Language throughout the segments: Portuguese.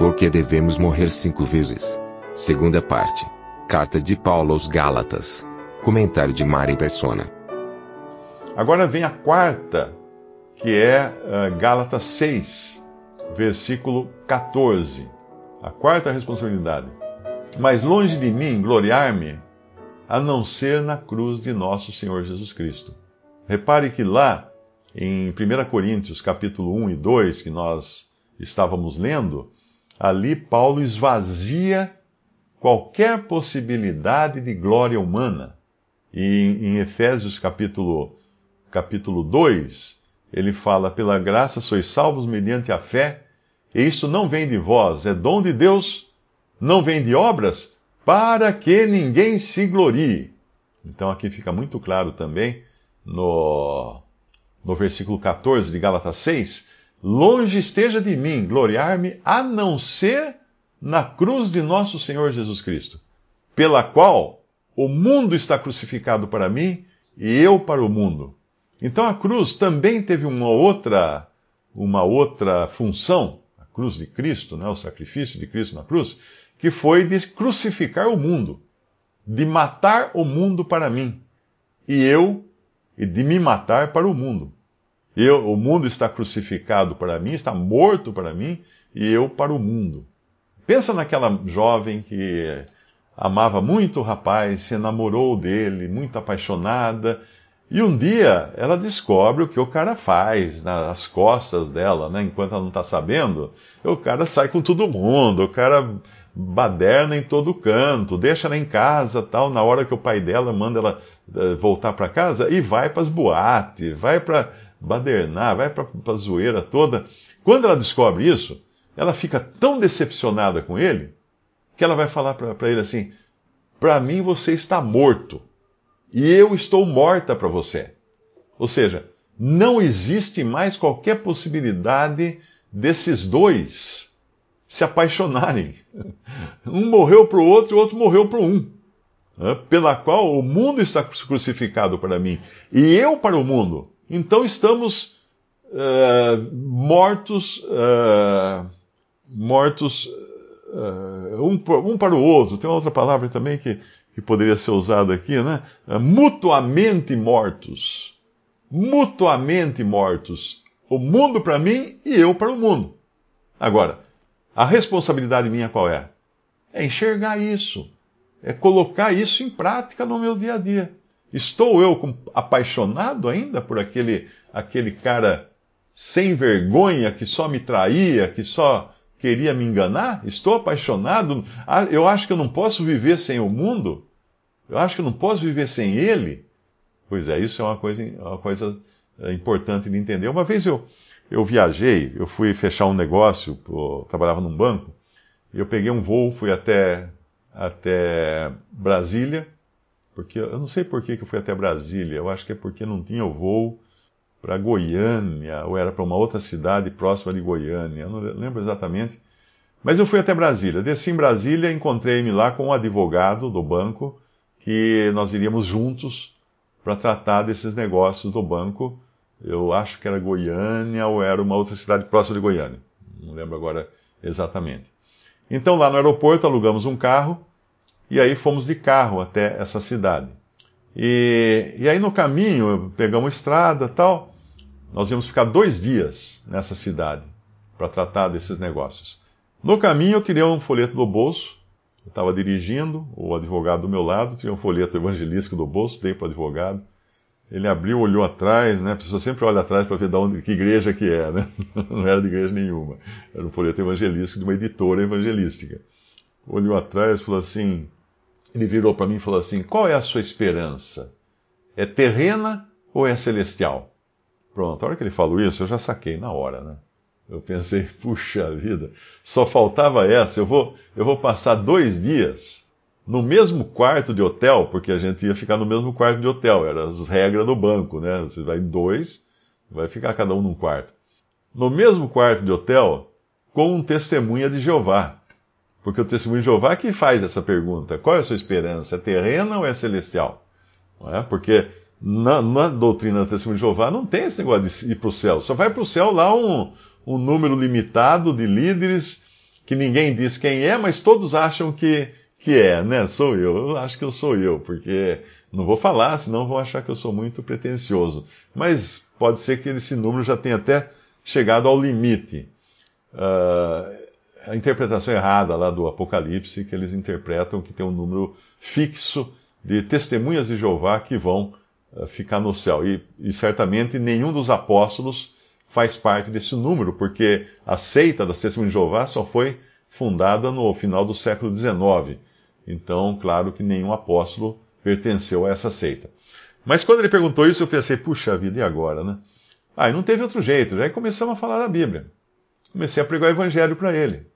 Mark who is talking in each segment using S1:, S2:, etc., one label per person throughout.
S1: Por que devemos morrer cinco vezes? Segunda parte. Carta de Paulo aos Gálatas. Comentário de Mari Persona.
S2: Agora vem a quarta, que é uh, Gálatas 6, versículo 14. A quarta responsabilidade. Mas longe de mim gloriar-me, a não ser na cruz de nosso Senhor Jesus Cristo. Repare que lá, em 1 Coríntios capítulo 1 e 2, que nós estávamos lendo, ali Paulo esvazia qualquer possibilidade de glória humana. E em Efésios capítulo, capítulo 2, ele fala, pela graça sois salvos mediante a fé, e isso não vem de vós, é dom de Deus, não vem de obras, para que ninguém se glorie. Então aqui fica muito claro também no, no versículo 14 de Gálatas 6: Longe esteja de mim gloriar-me, a não ser na cruz de nosso Senhor Jesus Cristo, pela qual o mundo está crucificado para mim e eu para o mundo. Então a cruz também teve uma outra, uma outra função cruz de Cristo, né, o sacrifício de Cristo na cruz, que foi de crucificar o mundo, de matar o mundo para mim, e eu, e de me matar para o mundo. Eu, o mundo está crucificado para mim, está morto para mim, e eu para o mundo. Pensa naquela jovem que amava muito o rapaz, se enamorou dele, muito apaixonada, e um dia ela descobre o que o cara faz nas costas dela, né? Enquanto ela não está sabendo, o cara sai com todo mundo, o cara baderna em todo canto, deixa ela em casa, tal, na hora que o pai dela manda ela uh, voltar para casa e vai para as boates, vai para badernar, vai para a zoeira toda. Quando ela descobre isso, ela fica tão decepcionada com ele que ela vai falar para ele assim: "Para mim você está morto" e eu estou morta para você. Ou seja, não existe mais qualquer possibilidade desses dois se apaixonarem. Um morreu para o outro e o outro morreu para um. Pela qual o mundo está crucificado para mim e eu para o mundo. Então estamos uh, mortos, uh, mortos uh, um, um, para o outro. Tem outra palavra também que que poderia ser usado aqui, né? É, mutuamente mortos. Mutuamente mortos. O mundo para mim e eu para o mundo. Agora, a responsabilidade minha qual é? É enxergar isso. É colocar isso em prática no meu dia a dia. Estou eu apaixonado ainda por aquele, aquele cara sem vergonha que só me traía, que só queria me enganar? Estou apaixonado? Ah, eu acho que eu não posso viver sem o mundo? Eu acho que eu não posso viver sem ele? Pois é, isso é uma coisa, uma coisa é, importante de entender. Uma vez eu, eu viajei, eu fui fechar um negócio, eu trabalhava num banco, eu peguei um voo, fui até, até Brasília, porque eu não sei por que, eu fui até Brasília, eu acho que é porque não tinha o voo para Goiânia, ou era para uma outra cidade próxima de Goiânia, eu não lembro exatamente. Mas eu fui até Brasília. Desci em Brasília, encontrei-me lá com um advogado do banco que nós iríamos juntos para tratar desses negócios do banco. Eu acho que era Goiânia ou era uma outra cidade próxima de Goiânia. Não lembro agora exatamente. Então, lá no aeroporto, alugamos um carro e aí fomos de carro até essa cidade. E, e aí no caminho, pegamos estrada tal. Nós íamos ficar dois dias nessa cidade para tratar desses negócios. No caminho, eu tirei um folheto do bolso eu estava dirigindo, o advogado do meu lado tinha um folheto evangelístico do bolso, dei para o advogado. Ele abriu, olhou atrás, né? A pessoa sempre olha atrás para ver de onde, que igreja que é, né? Não era de igreja nenhuma. Era um folheto evangelístico de uma editora evangelística. Olhou atrás e falou assim: ele virou para mim e falou assim: qual é a sua esperança? É terrena ou é celestial? Pronto, a hora que ele falou isso, eu já saquei na hora, né? Eu pensei, puxa vida, só faltava essa. Eu vou, eu vou passar dois dias no mesmo quarto de hotel, porque a gente ia ficar no mesmo quarto de hotel, eram as regras do banco, né? Você vai em dois, vai ficar cada um num quarto. No mesmo quarto de hotel, com um testemunha de Jeová. Porque o testemunho de Jeová é que faz essa pergunta: qual é a sua esperança? É terrena ou é celestial? Não é? Porque na, na doutrina do testemunho de Jeová não tem esse negócio de ir para o céu. Só vai para o céu lá um, um número limitado de líderes que ninguém diz quem é, mas todos acham que, que é, né? Sou eu. Eu acho que eu sou eu, porque não vou falar, senão vão achar que eu sou muito pretensioso. Mas pode ser que esse número já tenha até chegado ao limite. Uh, a interpretação errada lá do Apocalipse, que eles interpretam que tem um número fixo de testemunhas de Jeová que vão uh, ficar no céu. E, e certamente nenhum dos apóstolos faz parte desse número, porque a seita das testemunhas de Jeová só foi fundada no final do século XIX. Então, claro que nenhum apóstolo pertenceu a essa seita. Mas quando ele perguntou isso, eu pensei, puxa vida, e agora, né? Ah, e não teve outro jeito. Já começamos a falar da Bíblia. Comecei a pregar o evangelho para ele.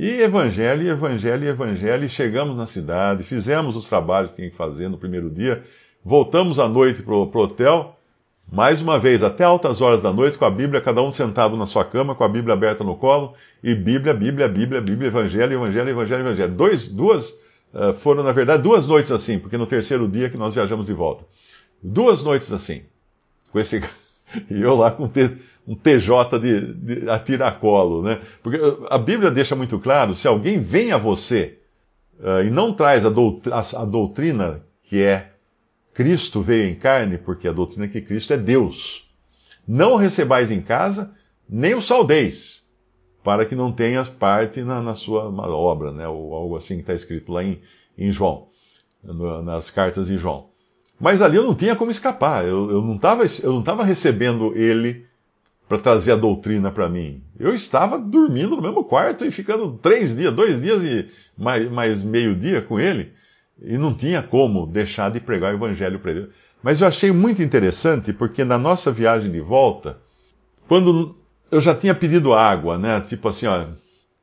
S2: E evangelho, evangelho, evangelho, e chegamos na cidade, fizemos os trabalhos que tinha que fazer no primeiro dia, voltamos à noite para o hotel, mais uma vez, até altas horas da noite, com a Bíblia, cada um sentado na sua cama, com a Bíblia aberta no colo, e Bíblia, Bíblia, Bíblia, Bíblia, Evangelho, Evangelho, Evangelho, Evangelho. Dois, duas, uh, foram, na verdade, duas noites assim, porque no terceiro dia que nós viajamos de volta. Duas noites assim, com esse. E eu lá com um TJ de, de a tiracolo, né? Porque a Bíblia deixa muito claro: se alguém vem a você uh, e não traz a, doutrina, a, a doutrina que é Cristo veio em carne, porque a doutrina é que Cristo é Deus. Não recebais em casa, nem o saudeis, para que não tenhas parte na, na sua obra, né? ou algo assim que está escrito lá em, em João, nas cartas de João. Mas ali eu não tinha como escapar, eu, eu não estava recebendo ele para trazer a doutrina para mim. Eu estava dormindo no mesmo quarto e ficando três dias, dois dias e mais, mais meio dia com ele. E não tinha como deixar de pregar o evangelho para ele. Mas eu achei muito interessante porque na nossa viagem de volta, quando eu já tinha pedido água, né? Tipo assim, olha,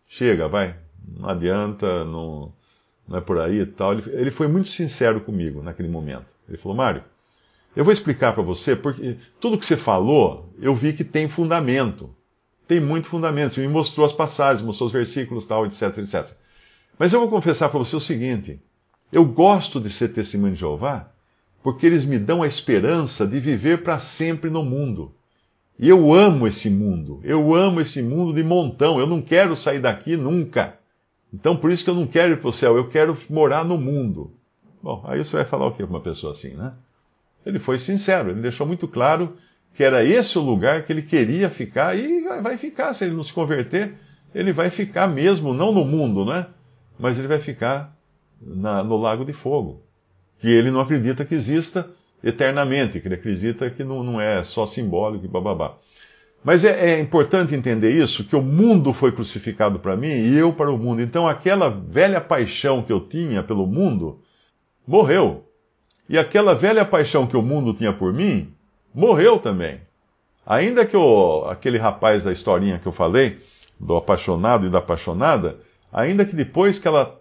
S2: chega, vai, não adianta, não, não é por aí e tal. Ele, ele foi muito sincero comigo naquele momento. Ele falou, Mário, eu vou explicar para você, porque tudo que você falou, eu vi que tem fundamento. Tem muito fundamento. Você me mostrou as passagens, mostrou os versículos, tal, etc, etc. Mas eu vou confessar para você o seguinte: eu gosto de ser testemunho de Jeová porque eles me dão a esperança de viver para sempre no mundo. E eu amo esse mundo. Eu amo esse mundo de montão. Eu não quero sair daqui nunca. Então por isso que eu não quero ir para o céu. Eu quero morar no mundo. Bom, aí você vai falar o que para uma pessoa assim, né? Ele foi sincero. Ele deixou muito claro que era esse o lugar que ele queria ficar e vai ficar. Se ele não se converter, ele vai ficar mesmo, não no mundo, né? Mas ele vai ficar na, no lago de fogo. Que ele não acredita que exista eternamente, que ele acredita que não, não é só simbólico e bababá. Mas é, é, importante entender isso, que o mundo foi crucificado para mim e eu para o mundo. Então aquela velha paixão que eu tinha pelo mundo morreu. E aquela velha paixão que o mundo tinha por mim morreu também. Ainda que o, aquele rapaz da historinha que eu falei, do apaixonado e da apaixonada, ainda que depois que ela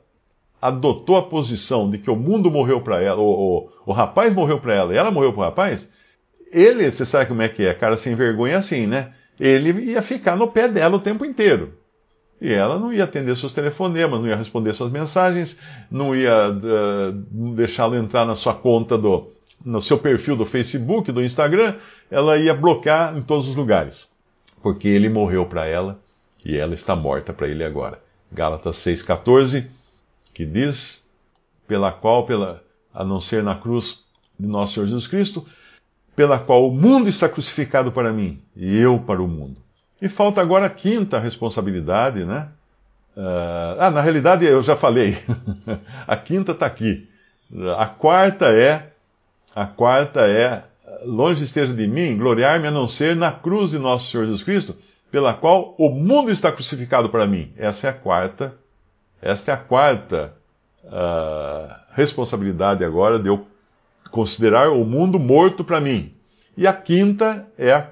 S2: adotou a posição de que o mundo morreu para ela, o, o, o, rapaz morreu para ela e ela morreu para o rapaz, ele, você sabe como é que é, cara sem vergonha assim, né? Ele ia ficar no pé dela o tempo inteiro. E ela não ia atender seus telefonemas, não ia responder suas mensagens, não ia uh, deixá-lo entrar na sua conta do, no seu perfil do Facebook, do Instagram, ela ia bloquear em todos os lugares. Porque ele morreu para ela e ela está morta para ele agora. Gálatas 6,14 que diz, pela qual, pela, a não ser na cruz de nosso Senhor Jesus Cristo, pela qual o mundo está crucificado para mim e eu para o mundo. E falta agora a quinta responsabilidade, né? Uh, ah, na realidade eu já falei. a quinta está aqui. A quarta é, a quarta é, longe esteja de mim, gloriar-me a não ser na cruz de nosso Senhor Jesus Cristo, pela qual o mundo está crucificado para mim. Essa é a quarta esta é a quarta uh, responsabilidade agora de eu considerar o mundo morto para mim. E a quinta é a,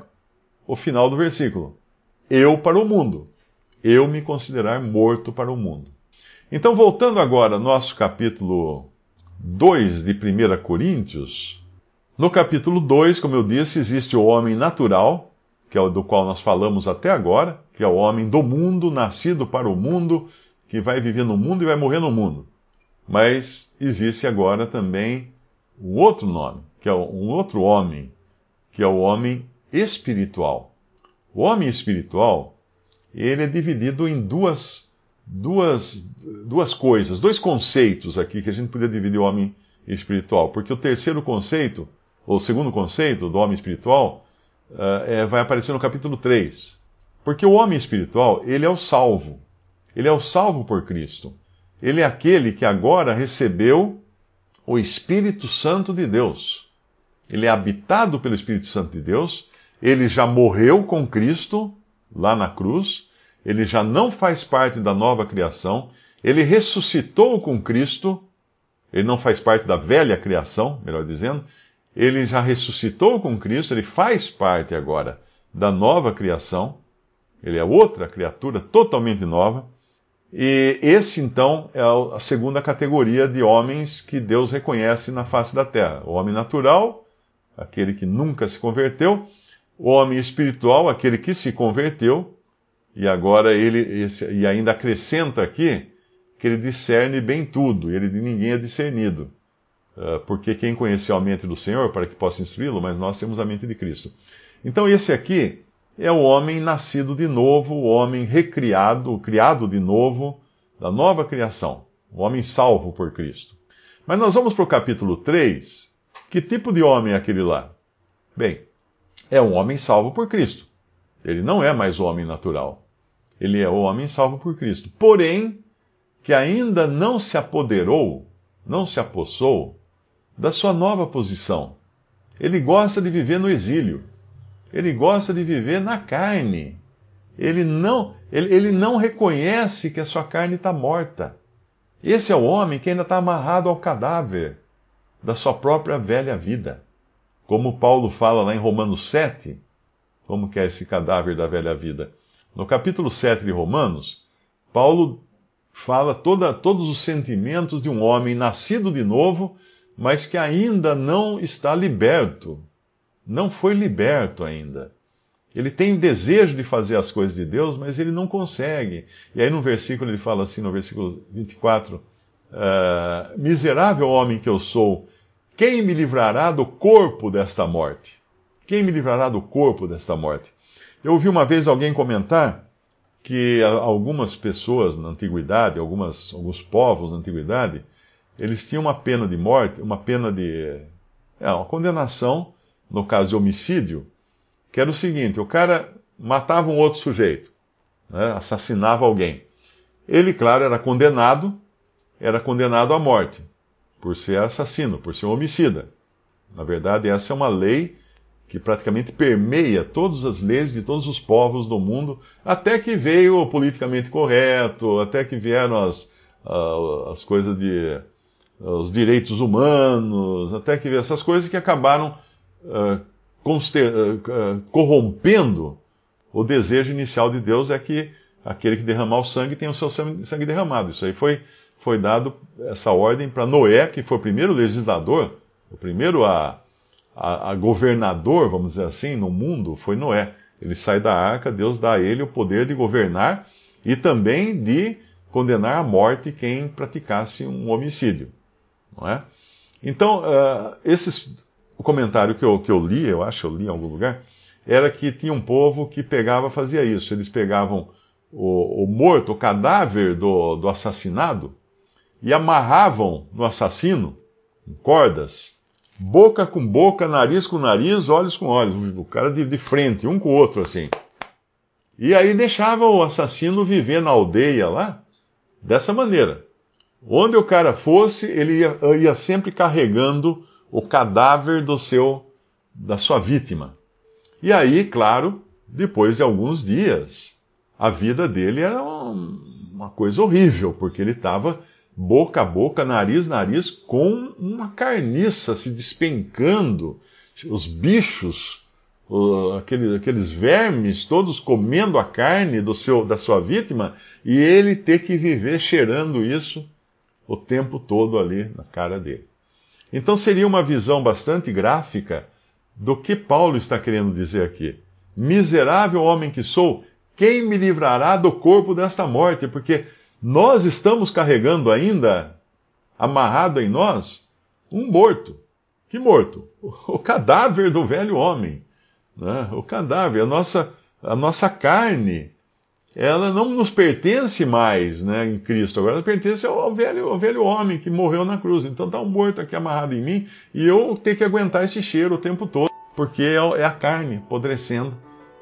S2: o final do versículo. Eu para o mundo. Eu me considerar morto para o mundo. Então, voltando agora ao nosso capítulo 2 de 1 Coríntios, no capítulo 2, como eu disse, existe o homem natural, que é o do qual nós falamos até agora, que é o homem do mundo, nascido para o mundo, que vai viver no mundo e vai morrer no mundo. Mas existe agora também um outro nome, que é um outro homem, que é o homem espiritual. O homem espiritual, ele é dividido em duas, duas, duas coisas, dois conceitos aqui que a gente podia dividir o homem espiritual, porque o terceiro conceito, ou o segundo conceito do homem espiritual, é, vai aparecer no capítulo 3. Porque o homem espiritual, ele é o salvo. Ele é o salvo por Cristo. Ele é aquele que agora recebeu o Espírito Santo de Deus. Ele é habitado pelo Espírito Santo de Deus, ele já morreu com Cristo lá na cruz, ele já não faz parte da nova criação, ele ressuscitou com Cristo, ele não faz parte da velha criação, melhor dizendo, ele já ressuscitou com Cristo, ele faz parte agora da nova criação, ele é outra criatura totalmente nova. E esse, então, é a segunda categoria de homens que Deus reconhece na face da terra: o homem natural, aquele que nunca se converteu, o homem espiritual, aquele que se converteu, e agora ele, e ainda acrescenta aqui que ele discerne bem tudo, ele de ninguém é discernido. Uh, porque quem conheceu a mente do Senhor para que possa instruí-lo, mas nós temos a mente de Cristo. Então, esse aqui é o homem nascido de novo, o homem recriado, criado de novo, da nova criação, o homem salvo por Cristo. Mas nós vamos para o capítulo 3. Que tipo de homem é aquele lá? Bem, é um homem salvo por Cristo. Ele não é mais o homem natural. Ele é o homem salvo por Cristo. Porém, que ainda não se apoderou, não se apossou da sua nova posição. Ele gosta de viver no exílio. Ele gosta de viver na carne. Ele não, ele, ele não reconhece que a sua carne está morta. Esse é o homem que ainda está amarrado ao cadáver da sua própria velha vida. Como Paulo fala lá em Romanos 7, como que é esse cadáver da velha vida? No capítulo 7 de Romanos, Paulo fala toda, todos os sentimentos de um homem nascido de novo, mas que ainda não está liberto não foi liberto ainda. Ele tem desejo de fazer as coisas de Deus, mas ele não consegue. E aí no versículo ele fala assim, no versículo 24: uh, ah, Miserável homem que eu sou, quem me livrará do corpo desta morte? Quem me livrará do corpo desta morte? Eu ouvi uma vez alguém comentar que algumas pessoas na antiguidade, algumas, alguns povos na antiguidade, eles tinham uma pena de morte, uma pena de. É, uma condenação no caso de homicídio, que era o seguinte: o cara matava um outro sujeito, né, assassinava alguém. Ele, claro, era condenado, era condenado à morte, por ser assassino, por ser um homicida. Na verdade, essa é uma lei que praticamente permeia todas as leis de todos os povos do mundo, até que veio o politicamente correto, até que vieram as, as coisas de. os direitos humanos, até que veio essas coisas que acabaram uh, corrompendo o desejo inicial de Deus é que aquele que derramar o sangue tem o seu sangue derramado. Isso aí foi, foi dado essa ordem para Noé, que foi o primeiro legislador, o primeiro a, a, a, governador, vamos dizer assim, no mundo, foi Noé. Ele sai da arca, Deus dá a ele o poder de governar e também de condenar à morte quem praticasse um homicídio. Não é? Então, uh, esses o comentário que eu, que eu li, eu acho eu li em algum lugar, era que tinha um povo que pegava, fazia isso. Eles pegavam o, o morto, o cadáver do, do assassinado, e amarravam no assassino, em cordas, boca com boca, nariz com nariz, olhos com olhos, o cara de, de frente, um com o outro assim. E aí deixava o assassino viver na aldeia lá, dessa maneira. Onde o cara fosse, ele ia, ia sempre carregando o cadáver do seu da sua vítima. E aí, claro, depois de alguns dias, a vida dele era uma coisa horrível, porque ele estava boca a boca, nariz a nariz, com uma carniça se despencando, os bichos, aqueles, aqueles vermes todos comendo a carne do seu, da sua vítima e ele ter que viver cheirando isso o tempo todo ali na cara dele. Então seria uma visão bastante gráfica do que Paulo está querendo dizer aqui. Miserável homem que sou, quem me livrará do corpo desta morte? Porque nós estamos carregando ainda, amarrado em nós, um morto. Que morto? O cadáver do velho homem. Né? O cadáver, a nossa, a nossa carne, ela não nos pertence mais né, em Cristo. Agora ela pertence ao velho, ao velho homem que morreu na cruz. Então está um morto aqui amarrado em mim e eu tenho que aguentar esse cheiro o tempo todo, porque é, é a carne apodrecendo.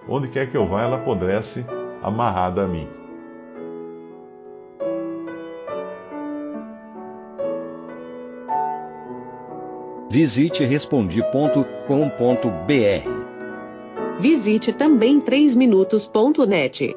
S2: Onde quer que eu vá, ela apodrece amarrada a mim.
S3: Visite respondi.com.br.
S4: Visite também 3minutos.net.